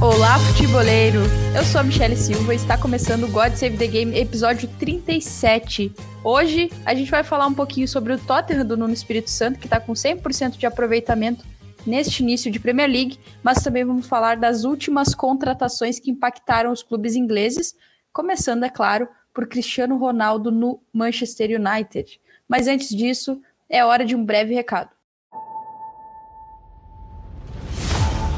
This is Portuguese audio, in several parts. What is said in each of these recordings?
olá futeboleiro. Eu sou a Michelle Silva e está começando o God Save the Game, episódio 37. Hoje a gente vai falar um pouquinho sobre o Tottenham do Nuno Espírito Santo, que está com 100% de aproveitamento neste início de Premier League, mas também vamos falar das últimas contratações que impactaram os clubes ingleses, começando, é claro, por Cristiano Ronaldo no Manchester United. Mas antes disso, é hora de um breve recado.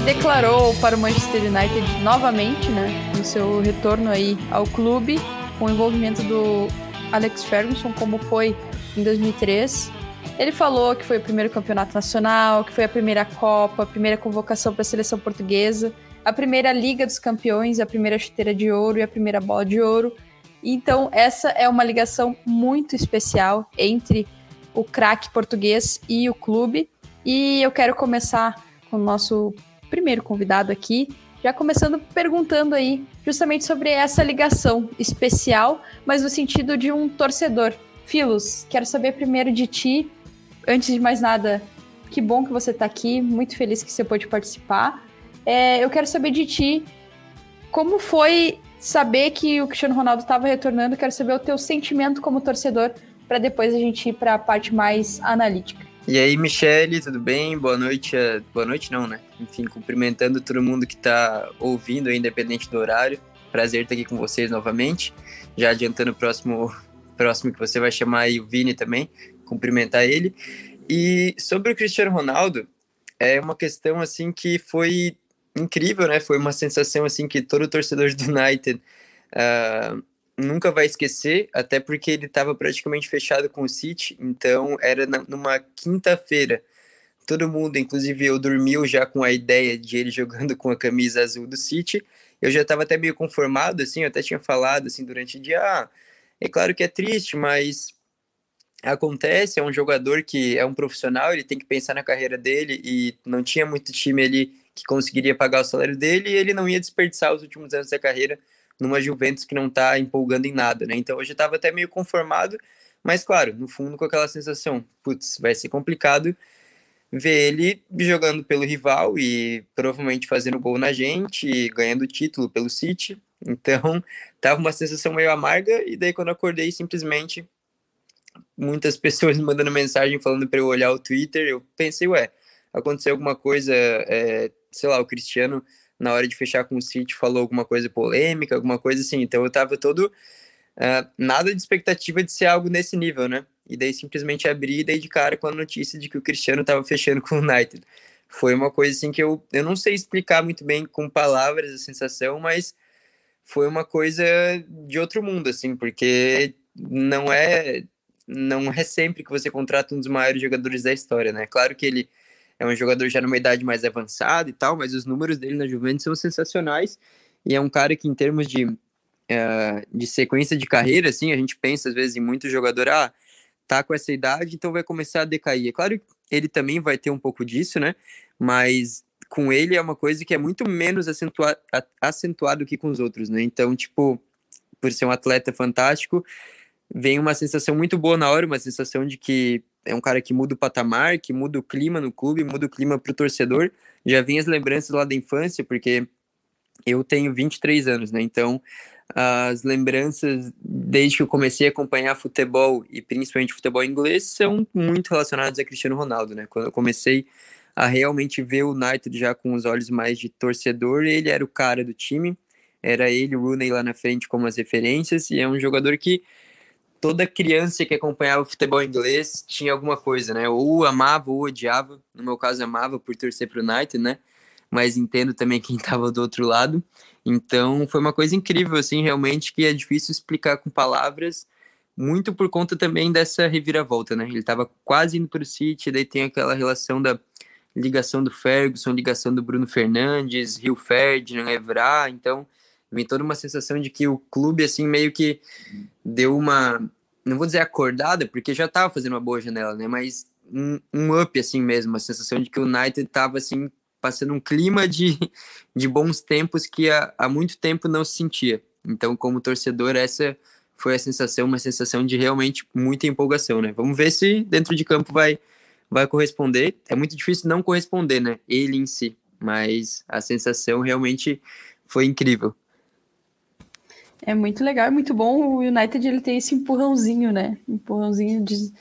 se declarou para o Manchester United novamente, né, no seu retorno aí ao clube, com o envolvimento do Alex Ferguson, como foi em 2003. Ele falou que foi o primeiro campeonato nacional, que foi a primeira Copa, a primeira convocação para a seleção portuguesa, a primeira Liga dos Campeões, a primeira chuteira de ouro e a primeira bola de ouro. Então, essa é uma ligação muito especial entre o craque português e o clube. E eu quero começar com o nosso primeiro convidado aqui, já começando perguntando aí justamente sobre essa ligação especial, mas no sentido de um torcedor. Filos, quero saber primeiro de ti, antes de mais nada, que bom que você está aqui, muito feliz que você pôde participar. É, eu quero saber de ti como foi saber que o Cristiano Ronaldo estava retornando, quero saber o teu sentimento como torcedor, para depois a gente ir para a parte mais analítica. E aí, Michele, tudo bem? Boa noite. Boa noite, não, né? Enfim, cumprimentando todo mundo que está ouvindo, independente do horário. Prazer estar aqui com vocês novamente. Já adiantando o próximo, próximo que você vai chamar aí o Vini também, cumprimentar ele. E sobre o Cristiano Ronaldo, é uma questão assim que foi incrível, né? Foi uma sensação assim que todo torcedor do United uh, nunca vai esquecer, até porque ele estava praticamente fechado com o City, então era na, numa quinta-feira. Todo mundo, inclusive eu, dormiu já com a ideia de ele jogando com a camisa azul do City. Eu já estava até meio conformado, assim, eu até tinha falado assim durante o dia, ah, é claro que é triste, mas acontece, é um jogador que é um profissional, ele tem que pensar na carreira dele e não tinha muito time ali que conseguiria pagar o salário dele e ele não ia desperdiçar os últimos anos da carreira numa Juventus que não está empolgando em nada, né? Então eu estava até meio conformado, mas claro, no fundo com aquela sensação, putz, vai ser complicado ver ele jogando pelo rival e provavelmente fazendo gol na gente e ganhando título pelo City. Então, tava uma sensação meio amarga e daí quando acordei simplesmente muitas pessoas me mandando mensagem falando para eu olhar o Twitter, eu pensei, ué, aconteceu alguma coisa, é, sei lá, o Cristiano na hora de fechar com o City falou alguma coisa polêmica, alguma coisa assim. Então eu tava todo uh, nada de expectativa de ser algo nesse nível, né? E daí simplesmente abri e dei de cara com a notícia de que o Cristiano tava fechando com o United. Foi uma coisa assim que eu, eu não sei explicar muito bem com palavras a sensação, mas foi uma coisa de outro mundo, assim, porque não é não é sempre que você contrata um dos maiores jogadores da história, né? Claro que ele é um jogador já numa idade mais avançada e tal, mas os números dele na Juventus são sensacionais. E é um cara que, em termos de, uh, de sequência de carreira, assim, a gente pensa às vezes em muito jogador, ah, tá com essa idade, então vai começar a decair. É claro que ele também vai ter um pouco disso, né? Mas com ele é uma coisa que é muito menos acentuado, acentuado que com os outros, né? Então, tipo, por ser um atleta fantástico, vem uma sensação muito boa na hora, uma sensação de que é um cara que muda o patamar, que muda o clima no clube, muda o clima para o torcedor. Já vem as lembranças lá da infância, porque eu tenho 23 anos, né? Então, as lembranças desde que eu comecei a acompanhar futebol e principalmente futebol inglês são muito relacionadas a Cristiano Ronaldo, né? Quando eu comecei a realmente ver o United já com os olhos mais de torcedor, ele era o cara do time, era ele, o Rooney lá na frente como as referências e é um jogador que toda criança que acompanhava o futebol inglês tinha alguma coisa, né? Ou amava ou odiava. No meu caso, amava por torcer para o United, né? Mas entendo também quem estava do outro lado. Então, foi uma coisa incrível, assim, realmente, que é difícil explicar com palavras, muito por conta também dessa reviravolta, né? Ele estava quase indo para o City, daí tem aquela relação da ligação do Ferguson, ligação do Bruno Fernandes, Rio Ferdinand, Evra, então vem toda uma sensação de que o clube, assim, meio que deu uma, não vou dizer acordada, porque já estava fazendo uma boa janela, né? Mas um, um, up, assim mesmo, a sensação de que o United estava, assim, passando um clima de, de bons tempos que há, há muito tempo não se sentia. Então, como torcedor, essa foi a sensação, uma sensação de realmente muita empolgação, né? Vamos ver se dentro de campo vai, vai corresponder. É muito difícil não corresponder, né? Ele em si, mas a sensação realmente foi incrível. É muito legal, é muito bom. O United ele tem esse empurrãozinho, né? Empurrãozinho de,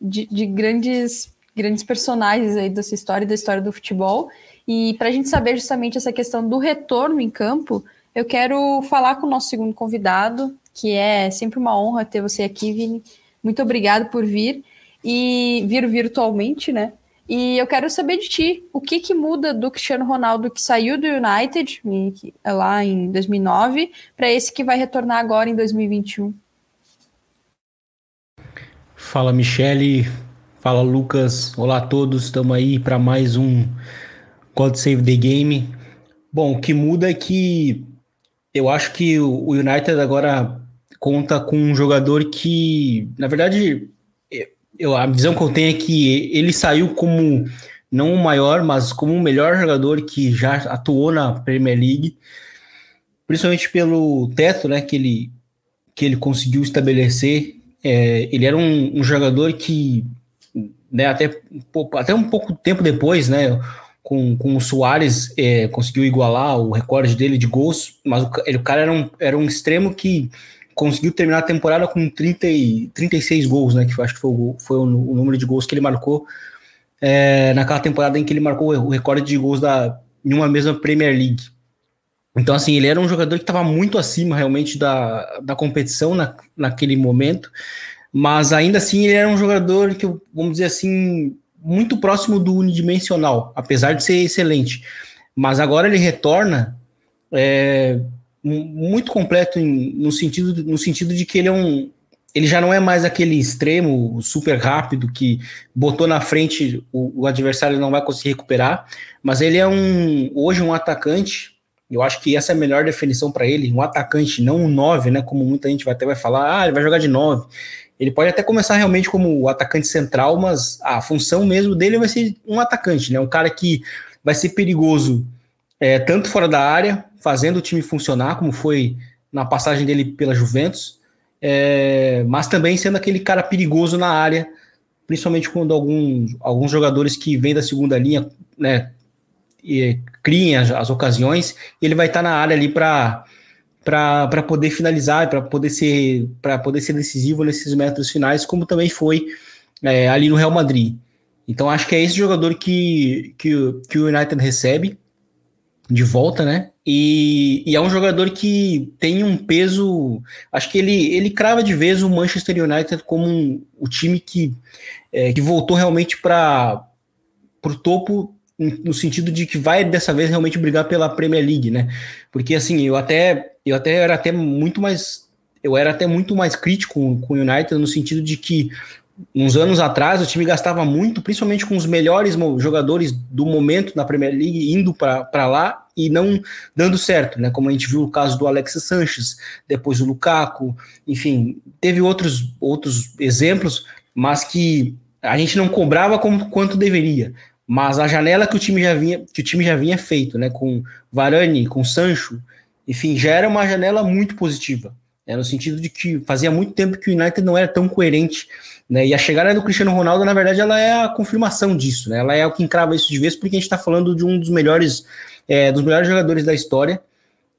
de, de grandes, grandes personagens aí dessa história, da história do futebol. E para a gente saber justamente essa questão do retorno em campo, eu quero falar com o nosso segundo convidado, que é sempre uma honra ter você aqui, Vini. Muito obrigado por vir e vir virtualmente, né? E eu quero saber de ti, o que, que muda do Cristiano Ronaldo que saiu do United lá em 2009 para esse que vai retornar agora em 2021? Fala Michele, fala Lucas, olá a todos, estamos aí para mais um God Save the Game. Bom, o que muda é que eu acho que o United agora conta com um jogador que, na verdade, eu, a visão que eu tenho é que ele saiu como não o maior, mas como o melhor jogador que já atuou na Premier League, principalmente pelo teto, né, que ele que ele conseguiu estabelecer. É, ele era um, um jogador que, né, até, até um pouco tempo depois, né, com, com o Soares é, conseguiu igualar o recorde dele de gols, mas o, ele, o cara era um, era um extremo que conseguiu terminar a temporada com 30 e, 36 gols, né? Que acho que foi, o, foi o, o número de gols que ele marcou é, naquela temporada em que ele marcou o recorde de gols da, em uma mesma Premier League. Então, assim, ele era um jogador que estava muito acima realmente da, da competição na, naquele momento, mas ainda assim ele era um jogador que, vamos dizer assim, muito próximo do unidimensional, apesar de ser excelente. Mas agora ele retorna é, muito completo em, no, sentido, no sentido de que ele é um. Ele já não é mais aquele extremo super rápido que botou na frente o, o adversário não vai conseguir recuperar, mas ele é um hoje um atacante. Eu acho que essa é a melhor definição para ele, um atacante, não um 9, né? Como muita gente vai até vai falar, ah, ele vai jogar de 9. Ele pode até começar realmente como o atacante central, mas a função mesmo dele vai ser um atacante, né? Um cara que vai ser perigoso é, tanto fora da área, fazendo o time funcionar, como foi na passagem dele pela Juventus, é, mas também sendo aquele cara perigoso na área, principalmente quando alguns, alguns jogadores que vêm da segunda linha né, e, criem as, as ocasiões, ele vai estar na área ali para poder finalizar, para poder ser poder ser decisivo nesses metros finais, como também foi é, ali no Real Madrid. Então acho que é esse jogador que, que, que o United recebe de volta, né? E, e, é um jogador que tem um peso. Acho que ele, ele crava de vez o Manchester United como um, o time que, é, que voltou realmente para o topo, no sentido de que vai dessa vez realmente brigar pela Premier League, né? Porque assim, eu até, eu até era até muito mais. Eu era até muito mais crítico com o United no sentido de que uns anos atrás o time gastava muito, principalmente com os melhores jogadores do momento na Premier League, indo para lá e não dando certo, né? Como a gente viu o caso do Alex Sanches, depois o Lukaku, enfim, teve outros, outros exemplos, mas que a gente não cobrava como, quanto deveria. Mas a janela que o time já vinha, que o time já vinha feito, né? Com Varane, com Sancho, enfim, já era uma janela muito positiva. Né, no sentido de que fazia muito tempo que o United não era tão coerente né? E a chegada do Cristiano Ronaldo, na verdade, ela é a confirmação disso, né? Ela é o que encrava isso de vez, porque a gente está falando de um dos melhores, é, dos melhores jogadores da história.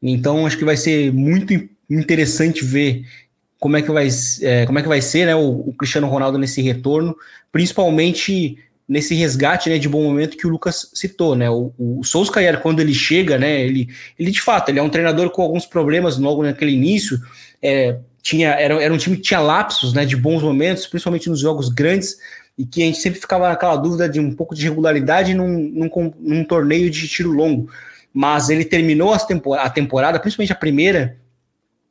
Então acho que vai ser muito interessante ver como é que vai, é, como é que vai ser né, o, o, Cristiano Ronaldo nesse retorno, principalmente nesse resgate né, de bom momento que o Lucas citou. Né, o, o Solskjaer, quando ele chega, né, ele, ele de fato ele é um treinador com alguns problemas logo naquele início. É, tinha, era, era um time que tinha lapsos né, de bons momentos, principalmente nos jogos grandes, e que a gente sempre ficava naquela dúvida de um pouco de regularidade num, num, num torneio de tiro longo. Mas ele terminou a temporada, principalmente a primeira,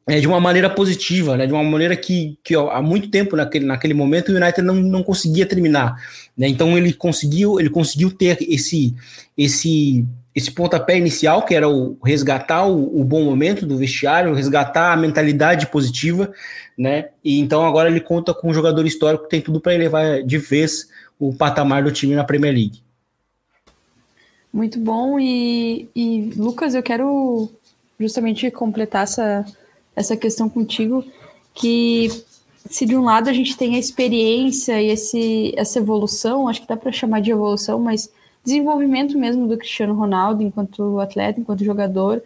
é, de uma maneira positiva, né, de uma maneira que, que ó, há muito tempo naquele, naquele momento o United não, não conseguia terminar. Né, então ele conseguiu ele conseguiu ter esse esse esse pontapé inicial que era o resgatar o, o, bom momento do vestiário, resgatar a mentalidade positiva, né? E então agora ele conta com um jogador histórico que tem tudo para elevar de vez o patamar do time na Premier League. Muito bom e, e Lucas, eu quero justamente completar essa essa questão contigo, que se de um lado a gente tem a experiência e esse, essa evolução, acho que dá para chamar de evolução, mas desenvolvimento mesmo do Cristiano Ronaldo enquanto atleta, enquanto jogador.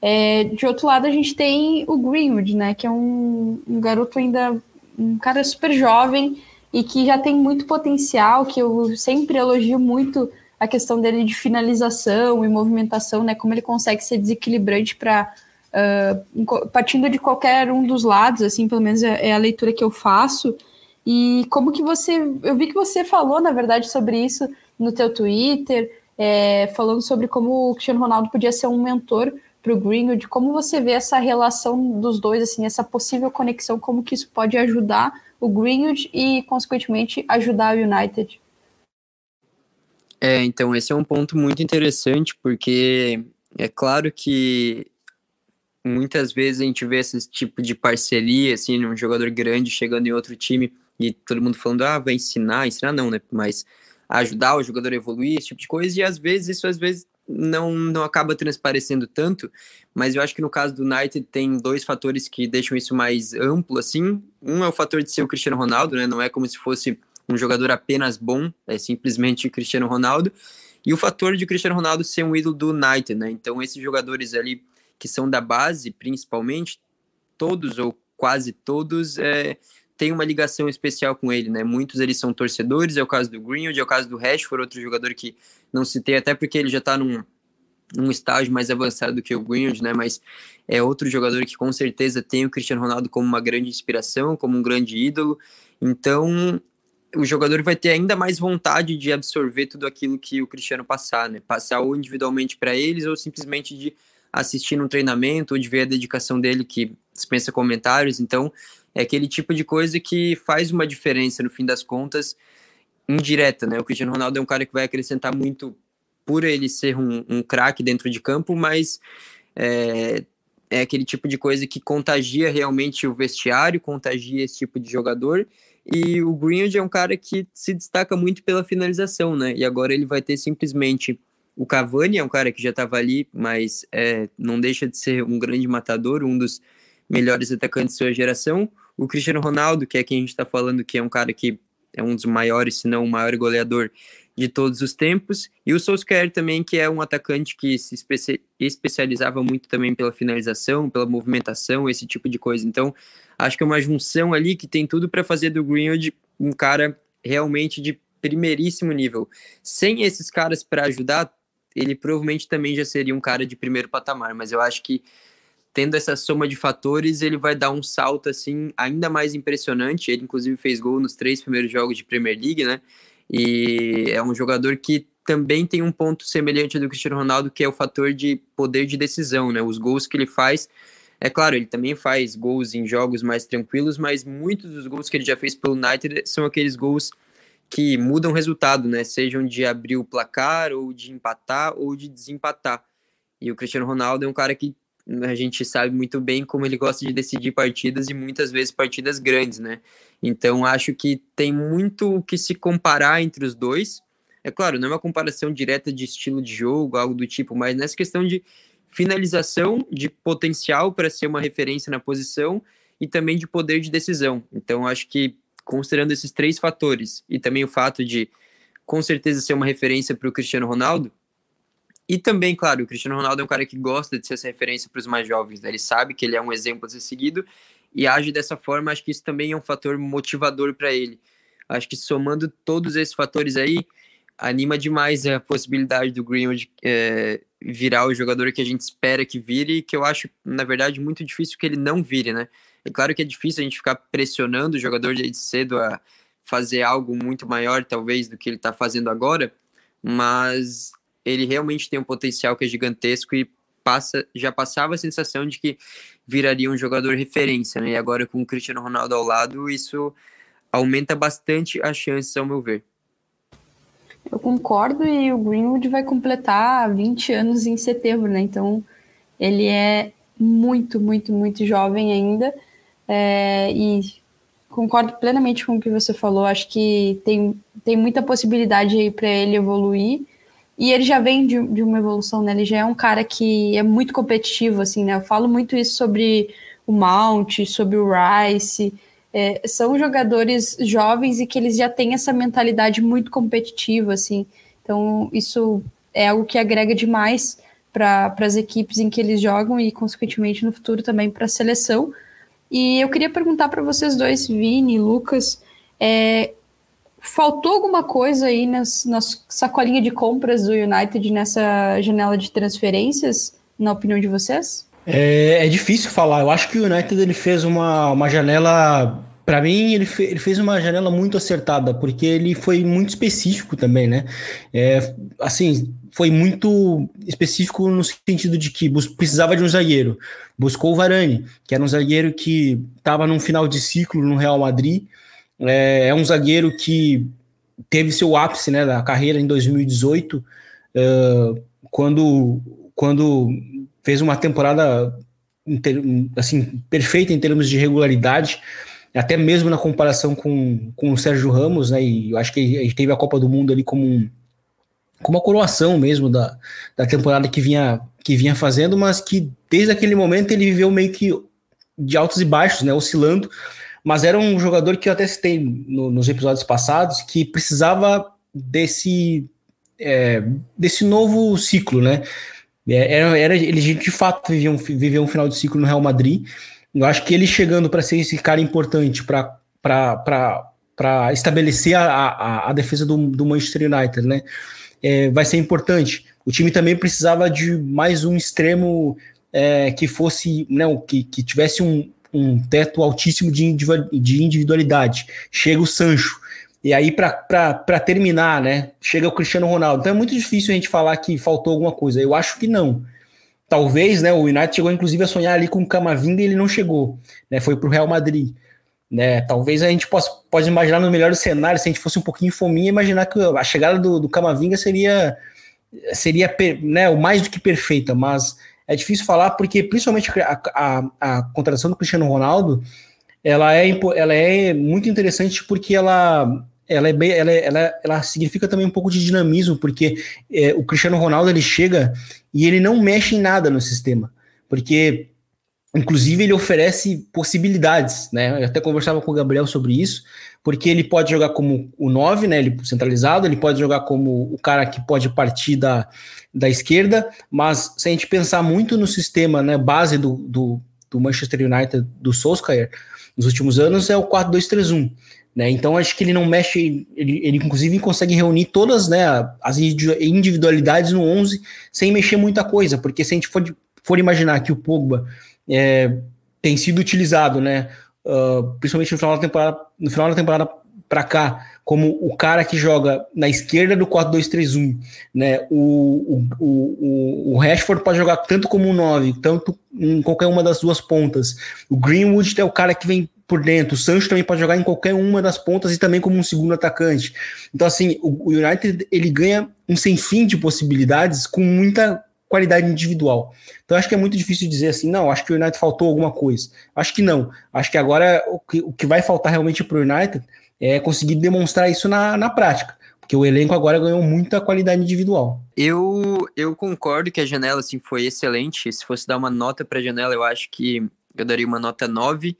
É, de outro lado, a gente tem o Greenwood, né, que é um, um garoto ainda, um cara super jovem e que já tem muito potencial, que eu sempre elogio muito a questão dele de finalização e movimentação, né, como ele consegue ser desequilibrante para uh, partindo de qualquer um dos lados, assim, pelo menos é, é, a leitura que eu faço. E como que você, eu vi que você falou, na verdade, sobre isso no teu Twitter, é, falando sobre como o Cristiano Ronaldo podia ser um mentor para o Greenwood, como você vê essa relação dos dois, assim, essa possível conexão, como que isso pode ajudar o Greenwood e, consequentemente, ajudar o United? É, então esse é um ponto muito interessante, porque é claro que muitas vezes a gente vê esse tipo de parceria, assim, um jogador grande chegando em outro time e todo mundo falando, ah, vai ensinar, ensinar não, né? Mas ajudar o jogador a evoluir, esse tipo de coisa, e às vezes isso às vezes não, não acaba transparecendo tanto, mas eu acho que no caso do United tem dois fatores que deixam isso mais amplo, assim. Um é o fator de ser o Cristiano Ronaldo, né? Não é como se fosse um jogador apenas bom, é simplesmente Cristiano Ronaldo. E o fator de Cristiano Ronaldo ser um ídolo do United, né? Então esses jogadores ali que são da base, principalmente, todos ou quase todos é, têm uma ligação especial com ele, né? Muitos eles são torcedores, é o caso do Greenwood, é o caso do Rashford, outro jogador que não citei, até porque ele já está num, num estágio mais avançado do que o Greenwood, né? Mas é outro jogador que com certeza tem o Cristiano Ronaldo como uma grande inspiração, como um grande ídolo. Então, o jogador vai ter ainda mais vontade de absorver tudo aquilo que o Cristiano passar, né? Passar ou individualmente para eles ou simplesmente de assistir um treinamento ou de ver a dedicação dele que dispensa comentários. Então, é aquele tipo de coisa que faz uma diferença no fim das contas, indireta, né? O Cristiano Ronaldo é um cara que vai acrescentar muito por ele ser um, um craque dentro de campo, mas é, é aquele tipo de coisa que contagia realmente o vestiário, contagia esse tipo de jogador. E o Greenwood é um cara que se destaca muito pela finalização, né? E agora ele vai ter simplesmente o Cavani é um cara que já estava ali, mas é, não deixa de ser um grande matador, um dos melhores atacantes de sua geração. O Cristiano Ronaldo, que é quem a gente está falando, que é um cara que é um dos maiores, se não o maior goleador de todos os tempos. E o Solskjaer também, que é um atacante que se espe especializava muito também pela finalização, pela movimentação, esse tipo de coisa. Então, acho que é uma junção ali que tem tudo para fazer do Greenwood um cara realmente de primeiríssimo nível. Sem esses caras para ajudar, ele provavelmente também já seria um cara de primeiro patamar, mas eu acho que tendo essa soma de fatores, ele vai dar um salto assim ainda mais impressionante. Ele inclusive fez gol nos três primeiros jogos de Premier League, né? E é um jogador que também tem um ponto semelhante ao do Cristiano Ronaldo, que é o fator de poder de decisão, né? Os gols que ele faz, é claro, ele também faz gols em jogos mais tranquilos, mas muitos dos gols que ele já fez pelo United são aqueles gols que mudam o resultado, né? Sejam de abrir o placar, ou de empatar, ou de desempatar. E o Cristiano Ronaldo é um cara que a gente sabe muito bem como ele gosta de decidir partidas e muitas vezes partidas grandes, né? Então acho que tem muito o que se comparar entre os dois. É claro, não é uma comparação direta de estilo de jogo, algo do tipo, mas nessa questão de finalização, de potencial para ser uma referência na posição e também de poder de decisão. Então acho que considerando esses três fatores e também o fato de, com certeza, ser uma referência para o Cristiano Ronaldo, E também, claro, o Cristiano Ronaldo é um cara que gosta de ser essa referência para os mais jovens, né? Ele sabe que ele é um exemplo a ser seguido e age dessa forma. Acho que isso também é um fator motivador para ele. Acho que somando todos esses fatores aí, anima demais a possibilidade do Greenwood é, virar o jogador que a gente espera que vire e que eu acho, na verdade, muito difícil que ele não vire, né? É claro que é difícil a gente ficar pressionando o jogador de cedo a fazer algo muito maior, talvez, do que ele está fazendo agora, mas ele realmente tem um potencial que é gigantesco e passa, já passava a sensação de que viraria um jogador referência, né? E agora com o Cristiano Ronaldo ao lado, isso aumenta bastante as chances, ao meu ver. Eu concordo e o Greenwood vai completar 20 anos em setembro, né? Então ele é muito, muito, muito jovem ainda. É, e concordo plenamente com o que você falou. Acho que tem, tem muita possibilidade aí para ele evoluir. E ele já vem de, de uma evolução, né? Ele já é um cara que é muito competitivo, assim, né? Eu falo muito isso sobre o Mount, sobre o Rice é, são jogadores jovens e que eles já têm essa mentalidade muito competitiva, assim. Então, isso é algo que agrega demais para as equipes em que eles jogam e, consequentemente, no futuro também para a seleção. E eu queria perguntar para vocês dois, Vini, Lucas, é, faltou alguma coisa aí nas sacolinha de compras do United nessa janela de transferências, na opinião de vocês? É, é, difícil falar. Eu acho que o United ele fez uma, uma janela. Para mim, ele, fe, ele, fez uma janela muito acertada, porque ele foi muito específico também, né? É, assim, foi muito específico no sentido de que precisava de um zagueiro. Buscou o Varane, que era um zagueiro que estava num final de ciclo no Real Madrid. É, é, um zagueiro que teve seu ápice né, da carreira em 2018, uh, quando, quando fez uma temporada assim perfeita em termos de regularidade, até mesmo na comparação com, com o Sérgio Ramos, né? E eu acho que ele teve a Copa do Mundo ali como, um, como uma coroação mesmo da, da temporada que vinha, que vinha fazendo, mas que desde aquele momento ele viveu meio que de altos e baixos, né? Oscilando. Mas era um jogador que eu até citei no, nos episódios passados que precisava desse é, desse novo ciclo, né? É, era, era, ele de fato vivia um, vivia um final de ciclo no Real Madrid. Eu acho que ele chegando para ser esse cara importante para estabelecer a, a, a, defesa do, do Manchester United, né? É, vai ser importante. O time também precisava de mais um extremo é, que fosse, não, que, que tivesse um, um teto altíssimo de individualidade. Chega o Sancho, e aí, para terminar, né? Chega o Cristiano Ronaldo. Então é muito difícil a gente falar que faltou alguma coisa. Eu acho que não. Talvez, né? O United chegou inclusive a sonhar ali com o Camavinga e ele não chegou, né? Foi para o Real Madrid. Né, talvez a gente possa pode imaginar no melhor cenário, se a gente fosse um pouquinho fominha, imaginar que a chegada do, do Camavinga seria seria né, o mais do que perfeita, mas é difícil falar porque principalmente a, a, a contratação do Cristiano Ronaldo ela é, ela é muito interessante porque ela ela é bem, ela, ela, ela significa também um pouco de dinamismo, porque é, o Cristiano Ronaldo ele chega e ele não mexe em nada no sistema, porque inclusive ele oferece possibilidades, né? Eu até conversava com o Gabriel sobre isso, porque ele pode jogar como o 9, né? Ele centralizado, ele pode jogar como o cara que pode partir da, da esquerda, mas se a gente pensar muito no sistema, né, base do, do, do Manchester United do Solskjaer, nos últimos anos é o 4-2-3-1. Né? Então acho que ele não mexe, ele, ele inclusive consegue reunir todas né, as individualidades no 11 sem mexer muita coisa, porque se a gente for, for imaginar que o Pogba é, tem sido utilizado, né, uh, principalmente no final da temporada, no final da temporada para cá, como o cara que joga na esquerda do 4-2-3-1, né? O, o, o, o Rashford pode jogar tanto como um 9, tanto em qualquer uma das duas pontas. O Greenwood é o cara que vem por dentro. O Sancho também pode jogar em qualquer uma das pontas e também como um segundo atacante. Então, assim, o, United ele ganha um sem fim de possibilidades com muita qualidade individual. Então, acho que é muito difícil dizer assim, não, acho que o United faltou alguma coisa. Acho que não. Acho que agora o que, o que vai faltar realmente para o United é conseguir demonstrar isso na, na prática. Porque o elenco agora ganhou muita qualidade individual. Eu, eu concordo que a janela assim, foi excelente. Se fosse dar uma nota para a janela, eu acho que eu daria uma nota 9.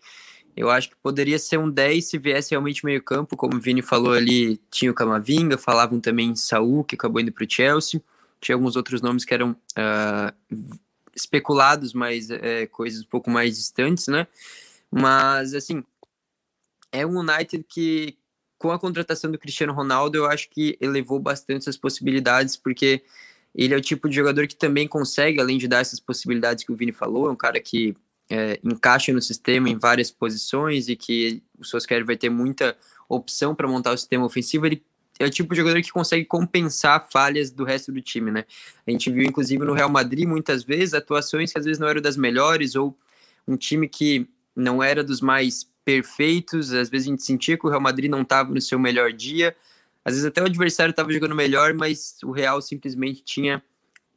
Eu acho que poderia ser um 10 se viesse realmente meio campo, como o Vini falou ali, tinha o Camavinga, falavam também em Saul, que acabou indo para o Chelsea. Tinha alguns outros nomes que eram uh, especulados, mas é, coisas um pouco mais distantes, né? Mas, assim, é um United que, com a contratação do Cristiano Ronaldo, eu acho que elevou bastante as possibilidades, porque ele é o tipo de jogador que também consegue, além de dar essas possibilidades que o Vini falou, é um cara que é, encaixa no sistema em várias posições e que o Solskjaer vai ter muita opção para montar o sistema ofensivo, ele é o tipo de jogador que consegue compensar falhas do resto do time, né? A gente viu, inclusive, no Real Madrid, muitas vezes, atuações que às vezes não eram das melhores, ou um time que não era dos mais perfeitos, às vezes a gente sentia que o Real Madrid não estava no seu melhor dia, às vezes até o adversário estava jogando melhor, mas o Real simplesmente tinha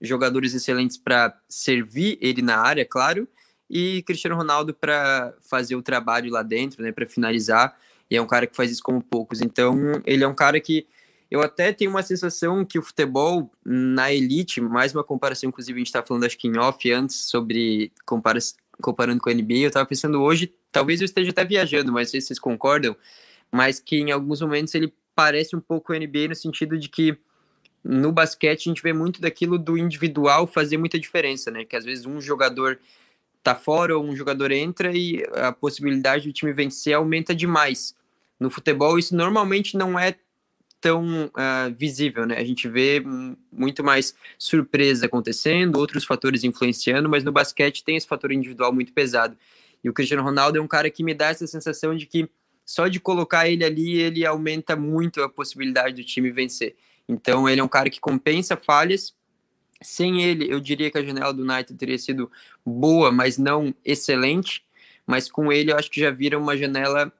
jogadores excelentes para servir ele na área, claro, e Cristiano Ronaldo para fazer o trabalho lá dentro, né, para finalizar. E é um cara que faz isso como poucos. Então, ele é um cara que eu até tenho uma sensação que o futebol na elite, mais uma comparação, inclusive a gente estava falando acho que em off antes sobre compara comparando com a NBA, eu estava pensando hoje, talvez eu esteja até viajando, mas se vocês concordam, mas que em alguns momentos ele parece um pouco o NBA no sentido de que no basquete a gente vê muito daquilo do individual fazer muita diferença, né? Que às vezes um jogador tá fora ou um jogador entra e a possibilidade do time vencer aumenta demais. No futebol, isso normalmente não é tão uh, visível, né? A gente vê muito mais surpresa acontecendo, outros fatores influenciando, mas no basquete tem esse fator individual muito pesado. E o Cristiano Ronaldo é um cara que me dá essa sensação de que só de colocar ele ali, ele aumenta muito a possibilidade do time vencer. Então, ele é um cara que compensa falhas sem ele, eu diria que a janela do United teria sido boa, mas não excelente. Mas com ele, eu acho que já vira uma janela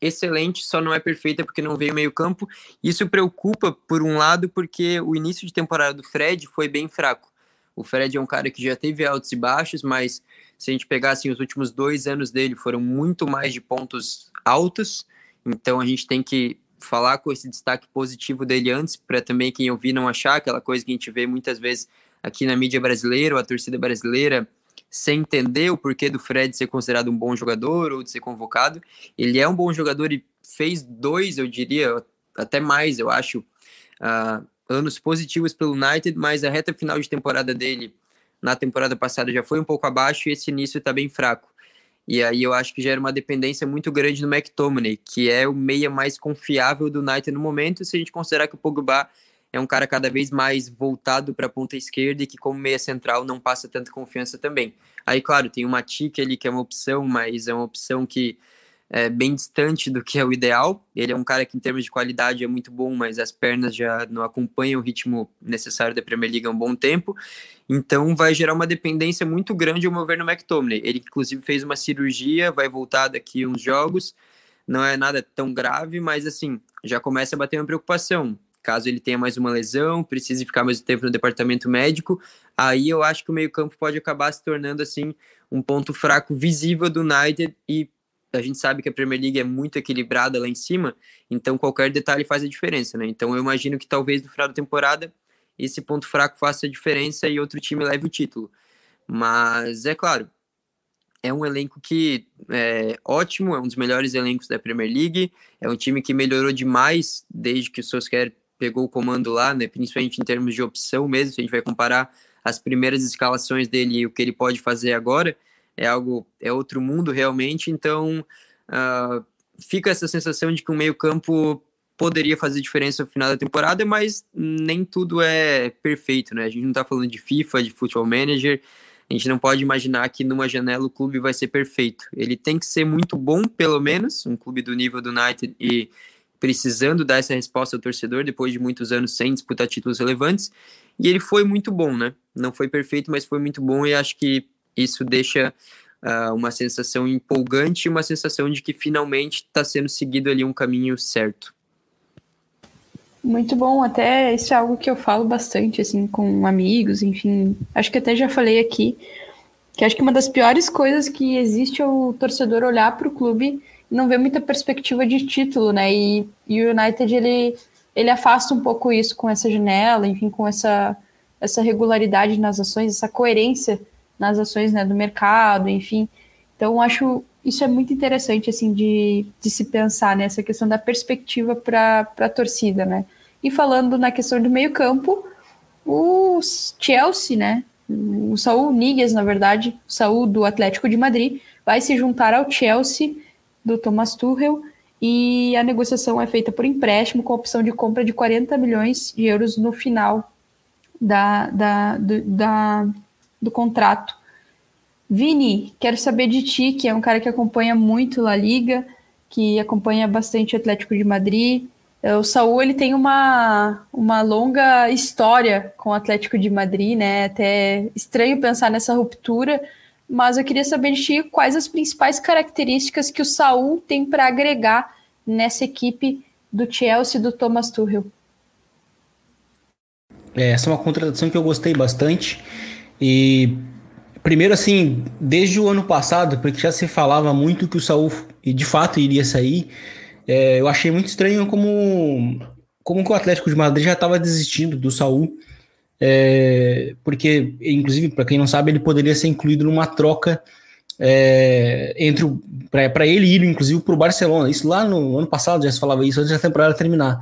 excelente, só não é perfeita porque não veio meio campo. Isso preocupa, por um lado, porque o início de temporada do Fred foi bem fraco. O Fred é um cara que já teve altos e baixos, mas se a gente pegar assim, os últimos dois anos dele foram muito mais de pontos altos. Então a gente tem que falar com esse destaque positivo dele antes, para também quem ouvir não achar aquela coisa que a gente vê muitas vezes aqui na mídia brasileira ou a torcida brasileira sem entender o porquê do Fred ser considerado um bom jogador ou de ser convocado. Ele é um bom jogador e fez dois, eu diria, até mais, eu acho, uh, anos positivos pelo United, mas a reta final de temporada dele na temporada passada já foi um pouco abaixo e esse início está bem fraco. E aí eu acho que gera uma dependência muito grande do McTominay, que é o meia mais confiável do United no momento, se a gente considerar que o Pogba é um cara cada vez mais voltado para a ponta esquerda e que como meia central não passa tanta confiança também. Aí, claro, tem o Matic ali que é uma opção, mas é uma opção que é, bem distante do que é o ideal. Ele é um cara que, em termos de qualidade, é muito bom, mas as pernas já não acompanham o ritmo necessário da Premier League há um bom tempo. Então, vai gerar uma dependência muito grande, ao meu ver, no McTominay. Ele, inclusive, fez uma cirurgia, vai voltar daqui uns jogos. Não é nada tão grave, mas, assim, já começa a bater uma preocupação. Caso ele tenha mais uma lesão, precise ficar mais tempo no departamento médico, aí eu acho que o meio-campo pode acabar se tornando, assim, um ponto fraco visível do United e a gente sabe que a Premier League é muito equilibrada lá em cima, então qualquer detalhe faz a diferença, né? Então eu imagino que talvez no final da temporada esse ponto fraco faça a diferença e outro time leve o título. Mas é claro, é um elenco que é ótimo, é um dos melhores elencos da Premier League, é um time que melhorou demais desde que o Solskjaer pegou o comando lá, né? Principalmente em termos de opção mesmo, se a gente vai comparar as primeiras escalações dele e o que ele pode fazer agora é algo, é outro mundo realmente, então uh, fica essa sensação de que o meio campo poderia fazer diferença no final da temporada, mas nem tudo é perfeito, né? A gente não tá falando de FIFA, de Football Manager, a gente não pode imaginar que numa janela o clube vai ser perfeito. Ele tem que ser muito bom, pelo menos, um clube do nível do United e precisando dar essa resposta ao torcedor depois de muitos anos sem disputar títulos relevantes. E ele foi muito bom, né? Não foi perfeito, mas foi muito bom e acho que isso deixa uh, uma sensação empolgante e uma sensação de que finalmente está sendo seguido ali um caminho certo. Muito bom, até isso é algo que eu falo bastante, assim, com amigos, enfim, acho que até já falei aqui, que acho que uma das piores coisas que existe é o torcedor olhar para o clube e não ver muita perspectiva de título, né, e, e o United, ele, ele afasta um pouco isso com essa janela, enfim, com essa, essa regularidade nas ações, essa coerência nas ações né, do mercado, enfim. Então, acho isso é muito interessante, assim, de, de se pensar nessa questão da perspectiva para a torcida, né? E falando na questão do meio campo, o Chelsea, né? O Saul Níguez, na verdade, o Saul do Atlético de Madrid, vai se juntar ao Chelsea do Thomas Tuchel e a negociação é feita por empréstimo com opção de compra de 40 milhões de euros no final da, da, do, da, do contrato. Vini, quero saber de ti, que é um cara que acompanha muito La Liga, que acompanha bastante o Atlético de Madrid. É, o Saul ele tem uma, uma longa história com o Atlético de Madrid, né? Até estranho pensar nessa ruptura, mas eu queria saber de ti quais as principais características que o Saul tem para agregar nessa equipe do Chelsea do Thomas Tuchel. É, essa é uma contratação que eu gostei bastante. E primeiro, assim, desde o ano passado, porque já se falava muito que o Saul de fato iria sair, é, eu achei muito estranho como, como que o Atlético de Madrid já estava desistindo do Saul. É, porque, inclusive, para quem não sabe, ele poderia ser incluído numa troca é, entre para ele ir, inclusive, para o Barcelona. Isso lá no ano passado já se falava isso antes da temporada terminar.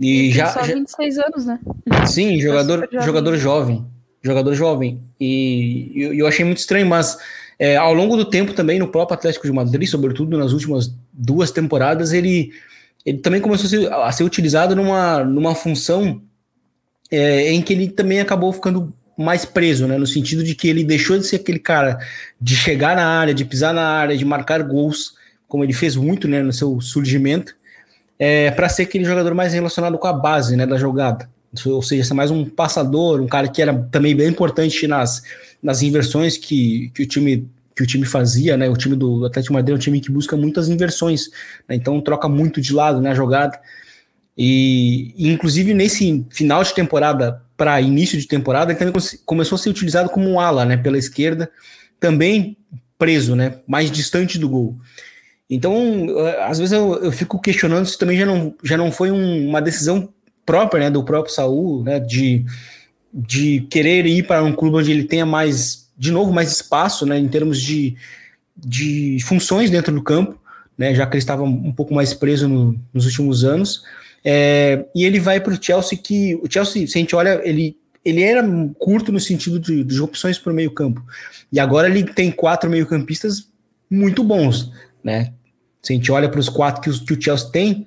E, e já, só 26 já, anos, né? Sim, jogador, jovem. jogador jovem. Jogador jovem. E eu, eu achei muito estranho, mas é, ao longo do tempo também, no próprio Atlético de Madrid, sobretudo nas últimas duas temporadas, ele, ele também começou a ser, a ser utilizado numa, numa função é, em que ele também acabou ficando mais preso, né? No sentido de que ele deixou de ser aquele cara de chegar na área, de pisar na área, de marcar gols, como ele fez muito, né, no seu surgimento, é, para ser aquele jogador mais relacionado com a base né, da jogada. Ou seja, mais um passador, um cara que era também bem importante nas, nas inversões que, que o time que o time fazia, né? O time do Atlético Madrid é um time que busca muitas inversões, né, então troca muito de lado na né, jogada. E, e, inclusive nesse final de temporada para início de temporada, ele também começou a ser utilizado como um ala, né, pela esquerda, também preso, né, mais distante do gol. Então, eh, às vezes eu, eu fico questionando se também já não, já não foi um, uma decisão própria né, do próprio Saul, né, de, de querer ir para um clube onde ele tenha mais, de novo, mais espaço, né, em termos de, de funções dentro do campo, né, já que ele estava um pouco mais preso no, nos últimos anos. É, e ele vai para o Chelsea, que o Chelsea, se a gente olha, ele, ele era curto no sentido de, de opções para o meio campo. E agora ele tem quatro meio campistas muito bons né? Se a gente olha para os quatro que, que, o Chelsea tem,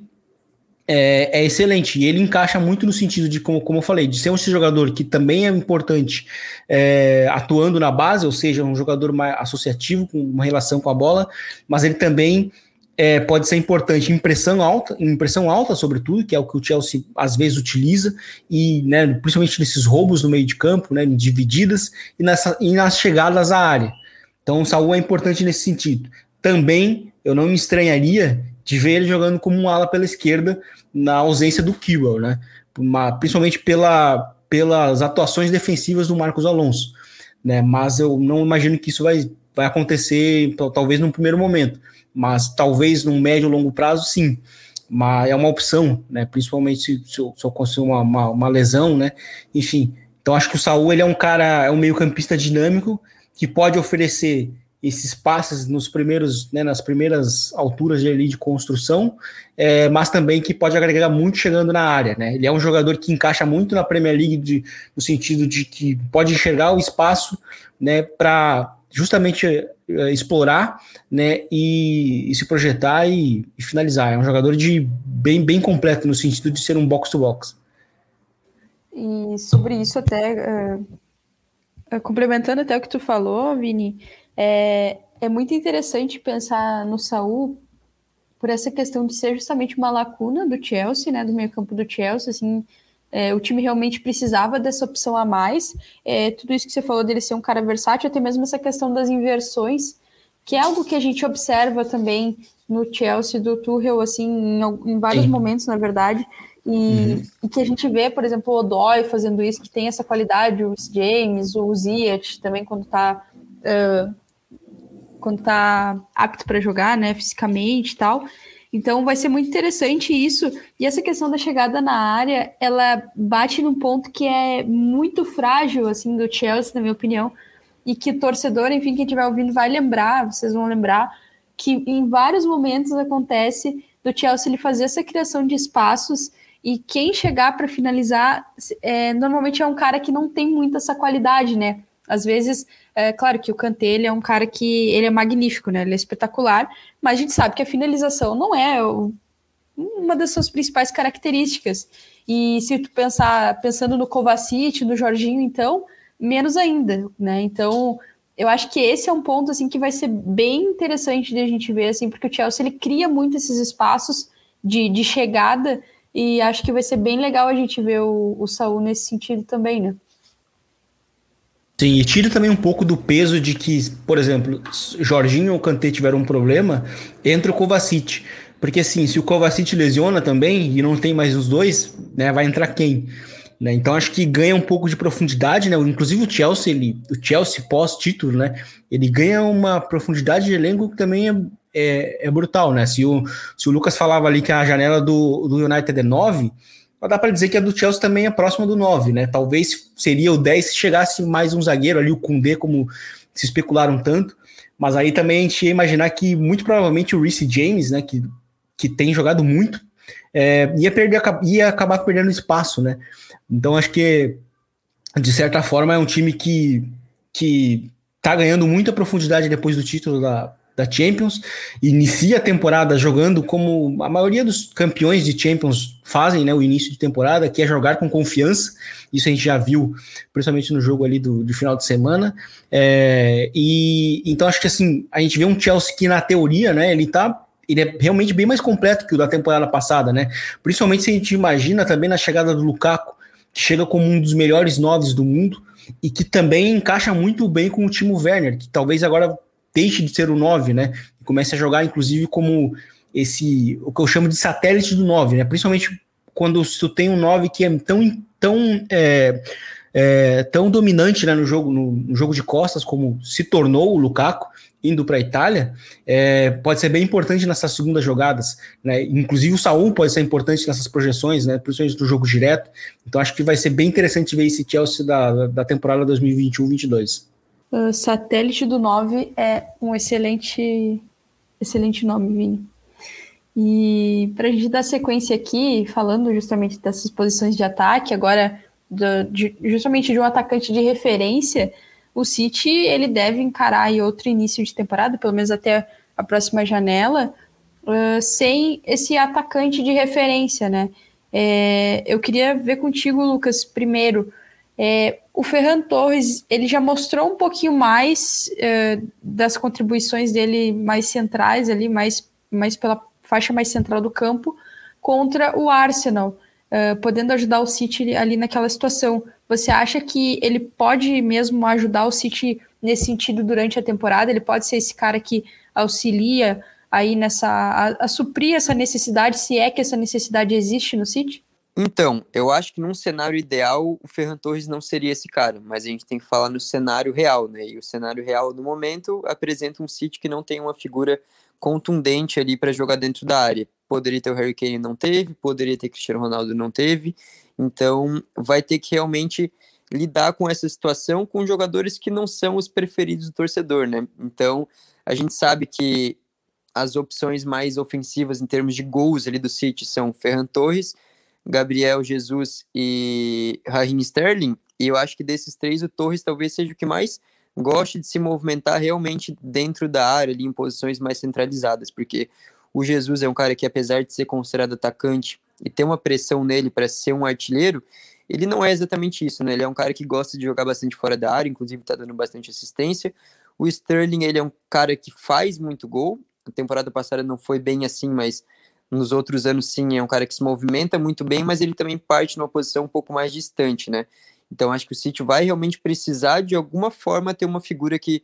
é, é, excelente. E ele encaixa muito no sentido de, como, como eu falei, de ser um jogador que também é importante é, atuando na base, ou seja, um jogador mais associativo, com uma relação com a bola, mas ele também é, pode ser importante em pressão alta, em pressão alta, sobretudo, que é o que o Chelsea às vezes utiliza, e né, principalmente nesses roubos no meio de campo, né, em divididas, e, nessa, e nas chegadas à área. Então o Saul é importante nesse sentido. Também eu não me estranharia de ver ele jogando como um ala pela esquerda na ausência do Kewell, né? Principalmente pela, pelas atuações defensivas do Marcos Alonso, né? Mas eu não imagino que isso vai, vai acontecer, talvez no primeiro momento, mas talvez no médio e longo prazo, sim. Mas é uma opção, né? Principalmente se, se eu, se conseguir uma, uma, uma lesão, né? Enfim, então acho que o Saul ele é um cara, é um meio-campista dinâmico que pode oferecer esses passes nos primeiros, né, nas primeiras alturas de, ali, de construção, é, mas também que pode agregar muito chegando na área. Né? Ele é um jogador que encaixa muito na Premier League de, no sentido de que pode enxergar o espaço né, para justamente é, explorar né, e, e se projetar e, e, finalizar. É um jogador de bem, bem completo no sentido de ser um box-to-box. -box. E sobre isso até... Uh, complementando até o que tu falou, Vini, é, é muito interessante pensar no Saul por essa questão de ser justamente uma lacuna do Chelsea, né, do meio campo do Chelsea, assim, é, o time realmente precisava dessa opção a mais. É, tudo isso que você falou dele ser um cara versátil, até mesmo essa questão das inversões, que é algo que a gente observa também no Chelsea do Tuchel, assim, em, em vários Sim. momentos, na verdade. E, uhum. e, que a gente vê, por exemplo, o Odoi fazendo isso, que tem essa qualidade, o James, o Ziyech também, quando tá uh, quando tá apto para jogar, né, fisicamente e tal. Então vai ser muito interessante isso. E essa questão da chegada na área, ela bate num ponto que é muito frágil, assim, do Chelsea, na minha opinião, e que o torcedor, enfim, quem estiver ouvindo vai lembrar, vocês vão lembrar, que em vários momentos acontece do Chelsea ele fazer essa criação de espaços E quem chegar para finalizar, é, normalmente é um cara que não tem muito essa qualidade, né? Às vezes, é claro que o Kanté ele é um cara que ele é magnífico, né? Ele é espetacular, mas a gente sabe que a finalização não é o, uma das suas principais características. E se tu pensar pensando no Kovacic, no Jorginho, então, menos ainda, né? Então, eu acho que esse é um ponto assim que vai ser bem interessante de a gente ver assim, porque o Chelsea ele cria muito esses espaços de, de chegada e acho que vai ser bem legal a gente ver o, o Saul nesse sentido também, né? Sim, e tira também um pouco do peso de que, por exemplo, Jorginho ou Kanté tiveram um problema, entra o Kovacic. Porque assim, se o Kovacic lesiona também e não tem mais os dois, né, vai entrar quem? Né? Então acho que ganha um pouco de profundidade, né? Inclusive o Chelsea, ele, o Chelsea pós-título, né? Ele ganha uma profundidade de elenco que também é, é, é, brutal, né? Se o, se o Lucas falava ali que a janela do, do United é 9, dá para dizer que a do Chelsea também é próxima do 9, né? Talvez seria o 10 se chegasse mais um zagueiro ali, o Koundé, como se especularam tanto. Mas aí também a gente ia imaginar que muito provavelmente o Reece James, né? Que, que tem jogado muito, é, ia, perder, ia acabar perdendo espaço, né? Então acho que, de certa forma, é um time que, que tá ganhando muita profundidade depois do título da, da Champions, inicia a temporada jogando como a maioria dos campeões de Champions fazem, né, o início de temporada, que é jogar com confiança, isso a gente já viu, principalmente no jogo ali do, do final de semana, é, e então acho que assim, a gente vê um Chelsea que na teoria, né, ele tá ele é realmente bem mais completo que o da temporada passada, né? Principalmente se a gente imagina também na chegada do Lukaku, que chega como um dos melhores noves do mundo e que também encaixa muito bem com o Timo Werner, que talvez agora deixe de ser o 9, né? E comece a jogar, inclusive, como esse, o que eu chamo de satélite do 9, né? Principalmente quando tu tem um 9 que é tão, tão, é, é, tão dominante né, no, jogo, no, no, jogo de costas, como se tornou o Lukaku, indo para a Itália, é, pode ser bem importante nessas segundas jogadas. Né? Inclusive o Saúl pode ser importante nessas projeções, né? principalmente do jogo direto. Então acho que vai ser bem interessante ver esse Chelsea da, da temporada 2021-22. Uh, satélite do 9 é um excelente, excelente nome, Vini. E para a gente dar sequência aqui, falando justamente dessas posições de ataque, agora do, de, justamente de um atacante de referência, o City ele deve encarar outro início de temporada, pelo menos até a próxima janela, uh, sem esse atacante de referência, né? É, eu queria ver contigo, Lucas, primeiro. É, o Ferran Torres ele já mostrou um pouquinho mais uh, das contribuições dele mais centrais ali, mais, mais pela faixa mais central do campo, contra o Arsenal, uh, podendo ajudar o City ali naquela situação. Você acha que ele pode mesmo ajudar o City nesse sentido durante a temporada? Ele pode ser esse cara que auxilia aí nessa a, a suprir essa necessidade, se é que essa necessidade existe no City? Então, eu acho que num cenário ideal o Ferran Torres não seria esse cara, mas a gente tem que falar no cenário real, né? E o cenário real no momento apresenta um City que não tem uma figura contundente ali para jogar dentro da área. Poderia ter o Harry Kane, não teve, poderia ter Cristiano Ronaldo, não teve. Então, vai ter que realmente lidar com essa situação com jogadores que não são os preferidos do torcedor, né? Então, a gente sabe que as opções mais ofensivas em termos de gols ali do City são Ferran Torres, Gabriel Jesus e Raheem Sterling, e eu acho que desses três o Torres talvez seja o que mais goste de se movimentar realmente dentro da área ali em posições mais centralizadas, porque o Jesus é um cara que apesar de ser considerado atacante, e ter uma pressão nele para ser um artilheiro, ele não é exatamente isso, né? Ele é um cara que gosta de jogar bastante fora da área, inclusive tá dando bastante assistência. O Sterling, ele é um cara que faz muito gol. A temporada passada não foi bem assim, mas nos outros anos sim, é um cara que se movimenta muito bem, mas ele também parte numa posição um pouco mais distante, né? Então acho que o City vai realmente precisar de alguma forma ter uma figura que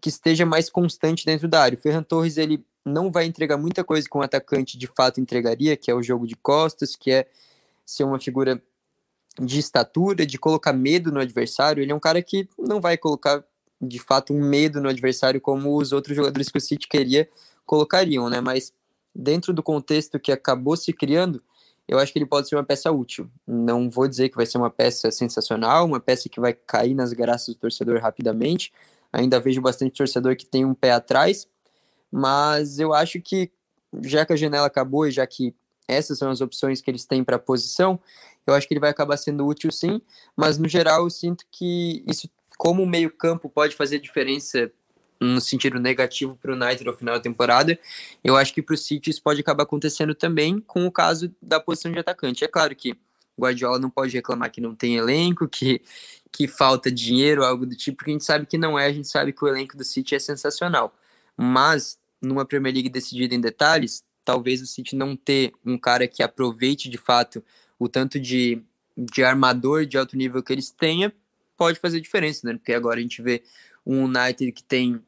que esteja mais constante dentro da área. O Ferran Torres, ele não vai entregar muita coisa que um atacante de fato entregaria, que é o jogo de costas, que é ser uma figura de estatura, de colocar medo no adversário. Ele é um cara que não vai colocar de fato um medo no adversário como os outros jogadores que o City queria colocariam, né? Mas dentro do contexto que acabou se criando, eu acho que ele pode ser uma peça útil. Não vou dizer que vai ser uma peça sensacional, uma peça que vai cair nas graças do torcedor rapidamente. Ainda vejo bastante torcedor que tem um pé atrás, mas eu acho que já que a janela acabou e já que essas são as opções que eles têm para a posição, eu acho que ele vai acabar sendo útil sim, mas no geral eu sinto que isso, como meio-campo pode fazer diferença no sentido negativo para o United ao final da temporada, eu acho que para o City isso pode acabar acontecendo também com o caso da posição de atacante. É claro que Guardiola não pode reclamar que não tem elenco, que, que falta dinheiro, algo do tipo, porque a gente sabe que não é, a gente sabe que o elenco do City é sensacional. Mas numa Premier League decidida em detalhes, talvez o City não ter um cara que aproveite de fato o tanto de, de armador de alto nível que eles tenham, pode fazer diferença, né? Porque agora a gente vê um United que tem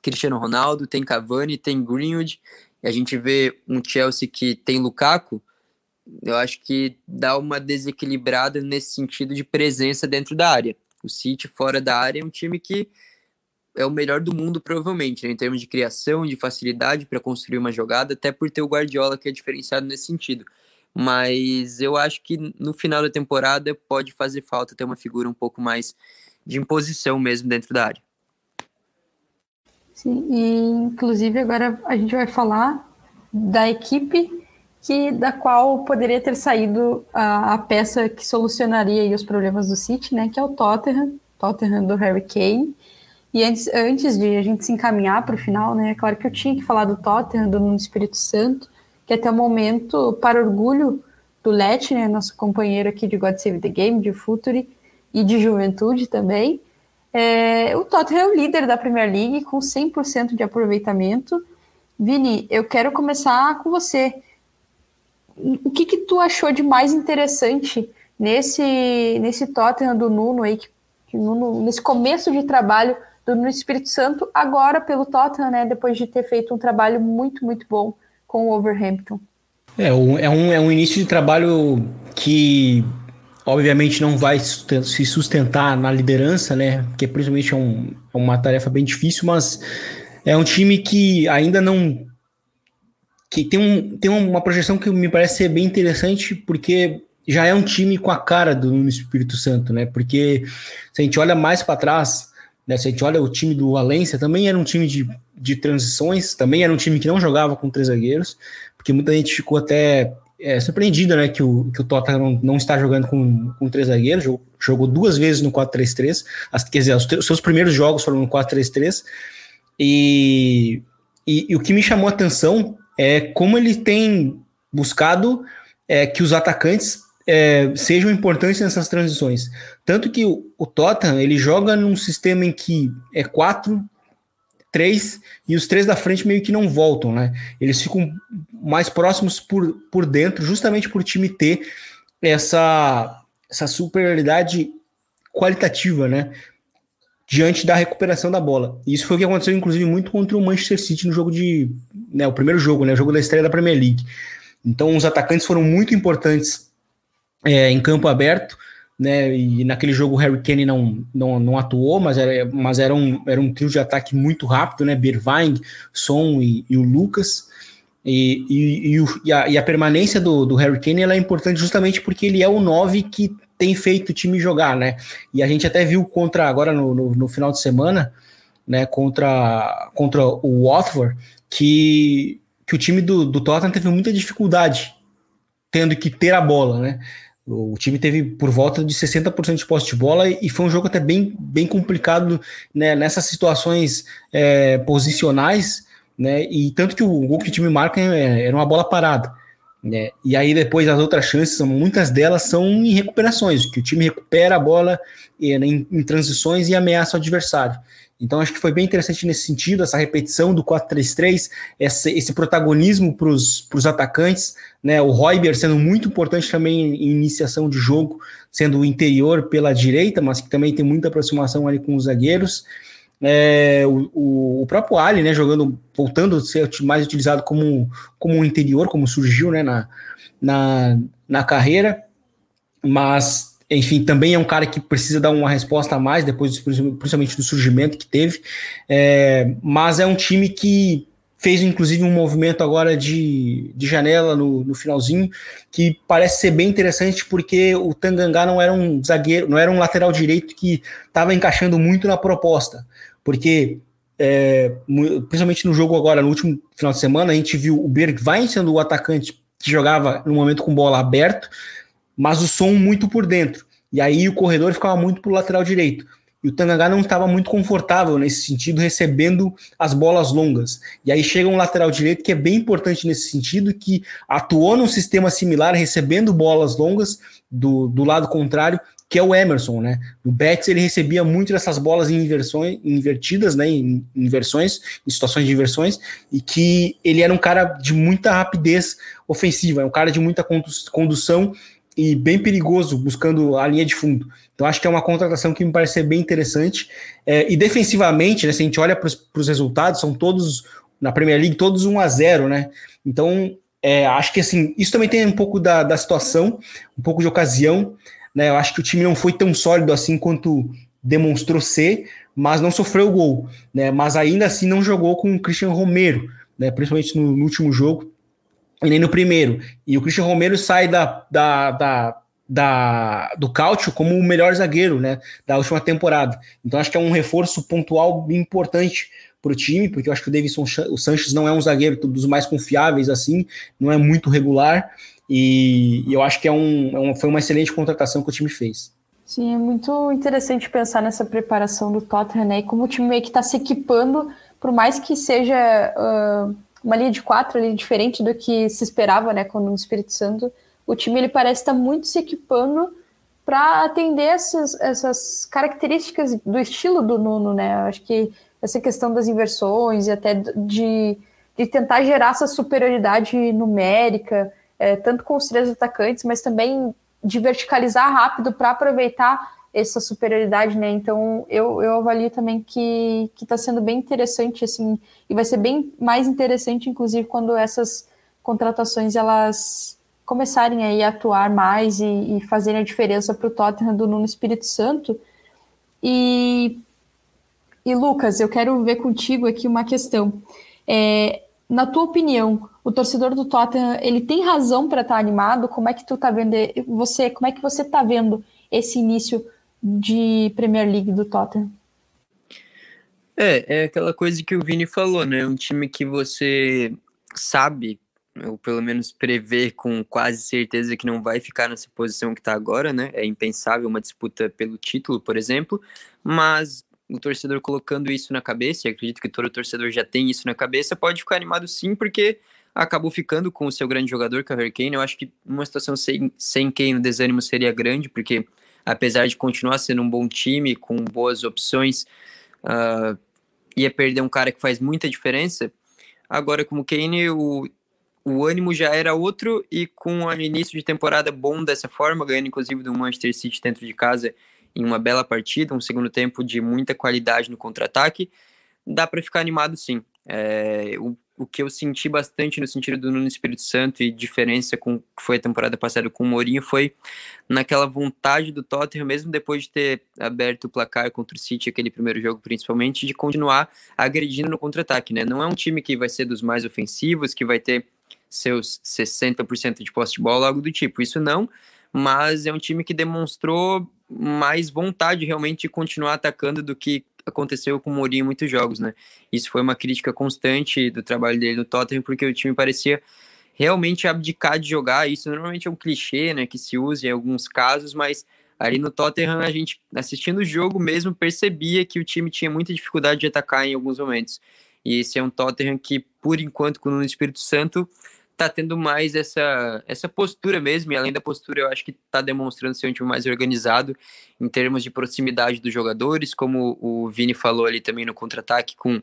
Cristiano Ronaldo, tem Cavani, tem Greenwood, e a gente vê um Chelsea que tem Lukaku, eu acho que dá uma desequilibrada nesse sentido de presença dentro da área. O City fora da área é um time que é o melhor do mundo, provavelmente, né, em termos de criação, de facilidade para construir uma jogada, até por ter o Guardiola que é diferenciado nesse sentido. Mas eu acho que no final da temporada pode fazer falta ter uma figura um pouco mais de imposição mesmo dentro da área. Sim, e inclusive agora a gente vai falar da equipe que da qual poderia ter saído a, a peça que solucionaria os problemas do City, né, que é o Tottenham, Tottenham do Harry Kane. E antes, antes de a gente se encaminhar para o final, né, é claro que eu tinha que falar do Tottenham, do Espírito Santo, que até o momento, para orgulho do Let, né, nosso companheiro aqui de God Save the Game, de Futuri e de Juventude também, é, o Tottenham é o líder da Premier League com 100% de aproveitamento. Vini, eu quero começar com você. O que, que tu achou de mais interessante nesse, nesse Tottenham do Nuno aí, que, que Nuno, nesse começo de trabalho do no Espírito Santo, agora pelo Tottenham, né, depois de ter feito um trabalho muito, muito bom com o Overhampton. É, é, um, é um início de trabalho que obviamente não vai se sustentar na liderança, né, porque principalmente é, um, é uma tarefa bem difícil, mas é um time que ainda não que tem, um, tem uma projeção que me parece ser bem interessante, porque já é um time com a cara do Espírito Santo, né? Porque se a gente olha mais para trás, né? Se a gente olha o time do Valência, também era um time de, de transições, também era um time que não jogava com três zagueiros, porque muita gente ficou até é, surpreendida né, que, o, que o Tottenham não, não está jogando com, com três zagueiros, jogou, jogou duas vezes no 4-3-3, quer dizer, os, os, seus primeiros jogos foram no 4-3-3, e, e, e, o que me chamou a atenção é como ele tem buscado é, que os atacantes é, sejam importantes nessas transições. Tanto que o, o, Tottenham ele joga num sistema em que é quatro, três e os três da frente meio que não voltam, né? Eles ficam mais próximos por, por dentro, justamente por time ter essa, essa superioridade qualitativa, né? Diante da recuperação da bola. E isso foi o que aconteceu, inclusive, muito contra o Manchester City no jogo de. Né, o primeiro jogo, né? O jogo da estreia da Premier League. Então, os atacantes foram muito importantes é, em campo aberto, né? E naquele jogo o Harry Kane não, não, não atuou, mas, era, mas era, um, era um trio de ataque muito rápido, né? Birvang, Son e, e o Lucas. E, e, e, a, e, a, permanência do, do Harry Kane é importante justamente porque ele é o 9 que tem feito o time jogar, né? E a gente até viu contra agora no, no, no final de semana, né? Contra, contra o Watford, que, que o time do, do Tottenham teve muita dificuldade tendo que ter a bola, né? O time teve por volta de 60% de posse de bola e foi um jogo até bem, bem complicado né, nessas situações é, posicionais, né? E tanto que o gol que o time marca é, era uma bola parada. Né? E aí depois as outras chances, muitas delas são em recuperações, que o time recupera a bola em, em transições e ameaça o adversário. Então acho que foi bem interessante nesse sentido, essa repetição do 4-3-3, esse, esse protagonismo para os atacantes, né? O Royber sendo muito importante também em iniciação de jogo, sendo o interior pela direita, mas que também tem muita aproximação ali com os zagueiros. É, o, o, próprio Ali, né, jogando, voltando a ser mais utilizado como, como um interior, como surgiu né, na, na, na carreira, mas enfim, também é um cara que precisa dar uma resposta a mais, depois, principalmente do surgimento que teve. É, mas é um time que fez, inclusive, um movimento agora de, de janela no, no finalzinho, que parece ser bem interessante, porque o Tangangá não era um zagueiro, não era um lateral direito que estava encaixando muito na proposta. Porque é, principalmente no jogo agora, no último final de semana, a gente viu o Bergwijn sendo o atacante que jogava no momento com bola aberto, mas o som muito por dentro. E aí o corredor ficava muito para o lateral direito. E o Tanganga não estava muito confortável nesse sentido, recebendo as bolas longas. E aí chega um lateral direito que é bem importante nesse sentido, que atuou num sistema similar, recebendo bolas longas do, do lado contrário, que é o Emerson, né? No Betis ele recebia muito dessas bolas em inversões, invertidas, né? Em inversões, em situações de inversões, e que ele era um cara de muita rapidez ofensiva, um cara de muita condução e bem perigoso buscando a linha de fundo. Então acho que é uma contratação que me parece bem interessante. É, e defensivamente, né, se a gente olha para os resultados, são todos na Premier League todos 1 a 0, né? Então é, acho que assim isso também tem um pouco da, da situação, um pouco de ocasião. Né? Eu acho que o time não foi tão sólido assim quanto demonstrou ser, mas não sofreu gol, né? Mas ainda assim não jogou com o Christian Romero, né? Principalmente no, no último jogo e nem no primeiro. E o Christian Romero sai da, da, da, da do Cautio como o melhor zagueiro, né? Da última temporada. Então acho que é um reforço pontual importante para o time, porque eu acho que o Davidson o Sanches não é um zagueiro dos mais confiáveis assim, não é muito regular. E, eu acho que é um, é um, foi uma excelente contratação que o time fez. Sim, é muito interessante pensar nessa preparação do Tottenham, né? E como o time meio que está se equipando, por mais que seja uh, uma linha de quatro ali diferente do que se esperava, né? Quando no Espírito Santo, o time ele parece estar muito se equipando para atender essas, essas características do estilo do Nuno, né? Eu acho que essa questão das inversões e até de, de tentar gerar essa superioridade numérica é, tanto com os três atacantes, mas também de verticalizar rápido para aproveitar essa superioridade, né? Então eu, eu avalio também que está sendo bem interessante, assim, e vai ser bem mais interessante, inclusive, quando essas contratações elas começarem aí a atuar mais e, e fazerem a diferença para o Tottenham do Nuno Espírito Santo. E, e Lucas, eu quero ver contigo aqui uma questão. É, na tua opinião, o torcedor do Tottenham, ele tem razão para estar tá animado? Como é que tu tá vendo você, como é que você tá vendo esse início de Premier League do Tottenham? É, é aquela coisa que o Vini falou, né? Um time que você sabe, ou pelo menos prevê com quase certeza que não vai ficar nessa posição que está agora, né? É impensável uma disputa pelo título, por exemplo, mas o torcedor colocando isso na cabeça, e acredito que todo torcedor já tem isso na cabeça, pode ficar animado sim, porque acabou ficando com o seu grande jogador, que é o Harry Kane. Eu acho que uma situação sem, sem Kane, o desânimo seria grande, porque apesar de continuar sendo um bom time, com boas opções, uh, ia perder um cara que faz muita diferença. Agora, como Kane, o, o ânimo já era outro, e com o início de temporada bom dessa forma, ganhando inclusive do Manchester City dentro de casa em uma bela partida, um segundo tempo de muita qualidade no contra-ataque, dá para ficar animado sim. É, o, o que eu senti bastante no sentido do Nuno Espírito Santo e diferença com que foi a temporada passada com o Mourinho foi naquela vontade do Tottenham, mesmo depois de ter aberto o placar contra o City, aquele primeiro jogo principalmente, de continuar agredindo no contra-ataque, né? Não é um time que vai ser dos mais ofensivos, que vai ter seus 60% de posse de bola, algo do tipo. Isso não, mas é um time que demonstrou mais vontade realmente de continuar atacando do que aconteceu com o Mourinho em muitos jogos, né? Isso foi uma crítica constante do trabalho dele no Tottenham, porque o time parecia realmente abdicar de jogar. Isso normalmente é um clichê, né, que se usa em alguns casos, mas ali no Tottenham a gente assistindo o jogo mesmo percebia que o time tinha muita dificuldade de atacar em alguns momentos. E esse é um Tottenham que, por enquanto, com o Espírito Santo, tá tendo mais essa, essa postura mesmo, e além da postura, eu acho que tá demonstrando ser um time mais organizado em termos de proximidade dos jogadores, como o Vini falou ali também no contra-ataque, com,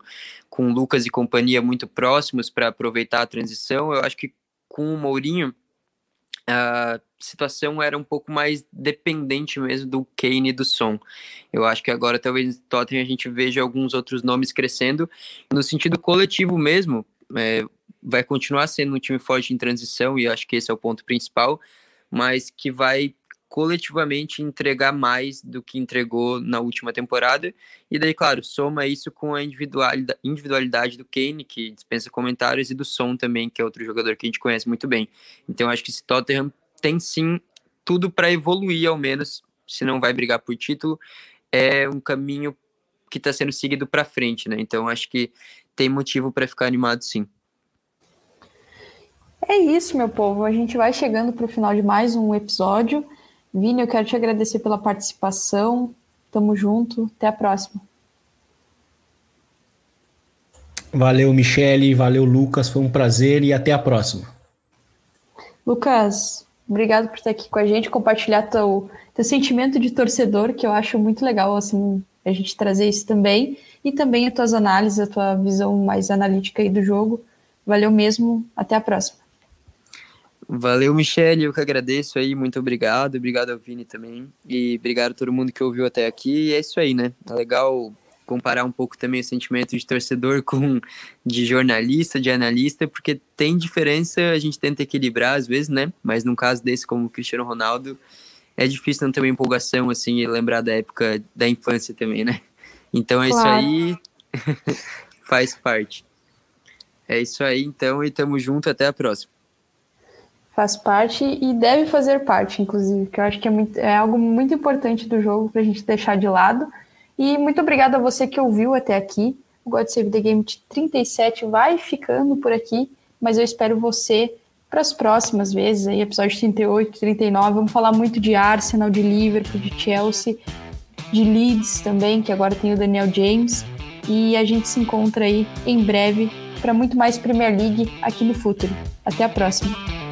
com Lucas e companhia muito próximos para aproveitar a transição. Eu acho que com o Mourinho, a situação era um pouco mais dependente mesmo do Kane e do Son. Eu acho que agora talvez Tottenham a gente veja alguns outros nomes crescendo no sentido coletivo mesmo. É, vai continuar sendo um time forte em transição, e acho que esse é o ponto principal, mas que vai coletivamente entregar mais do que entregou na última temporada. E daí, claro, soma isso com a individualidade, individualidade do Kane, que dispensa comentários, e do Son também, que é outro jogador que a gente conhece muito bem. Então, acho que esse Tottenham tem sim tudo para evoluir, ao menos, se não vai brigar por título, é um caminho que está sendo seguido para frente, né? Então, acho que tem motivo para ficar animado sim. é isso, meu povo. A gente vai chegando para o final de mais um episódio. Vini, eu quero te agradecer pela participação. Tamo junto. Até a próxima. Valeu, Michele. Valeu, Lucas. Foi um prazer e até a próxima. Lucas, obrigado por estar aqui com a gente, compartilhar teu, teu sentimento de torcedor, que eu acho muito legal, assim, a gente trazer isso também. E também as tuas análises, a tua visão mais analítica aí do jogo. Valeu mesmo. Até a próxima. Valeu, Michele, eu que agradeço aí, muito obrigado, obrigado ao Vini também, e obrigado a todo mundo que ouviu até aqui, e é isso aí, né, tá legal comparar um pouco também o sentimento de torcedor com de jornalista, de analista, porque tem diferença, a gente tenta equilibrar às vezes, né, mas num caso desse, como o Cristiano Ronaldo, é difícil não ter uma empolgação, assim, e lembrar da época da infância também, né, então é claro. isso aí, faz parte. É isso aí, então, e tamo junto, até a próxima faz parte e deve fazer parte, inclusive, que eu acho que é, muito, é algo muito importante do jogo para a gente deixar de lado. E muito obrigada a você que ouviu até aqui. O God Save the Game 37 vai ficando por aqui, mas eu espero você para as próximas vezes, aí, episódio 38, 39. Vamos falar muito de Arsenal, de Liverpool, de Chelsea, de Leeds também, que agora tem o Daniel James. E a gente se encontra aí em breve para muito mais Premier League aqui no Futuro. Até a próxima!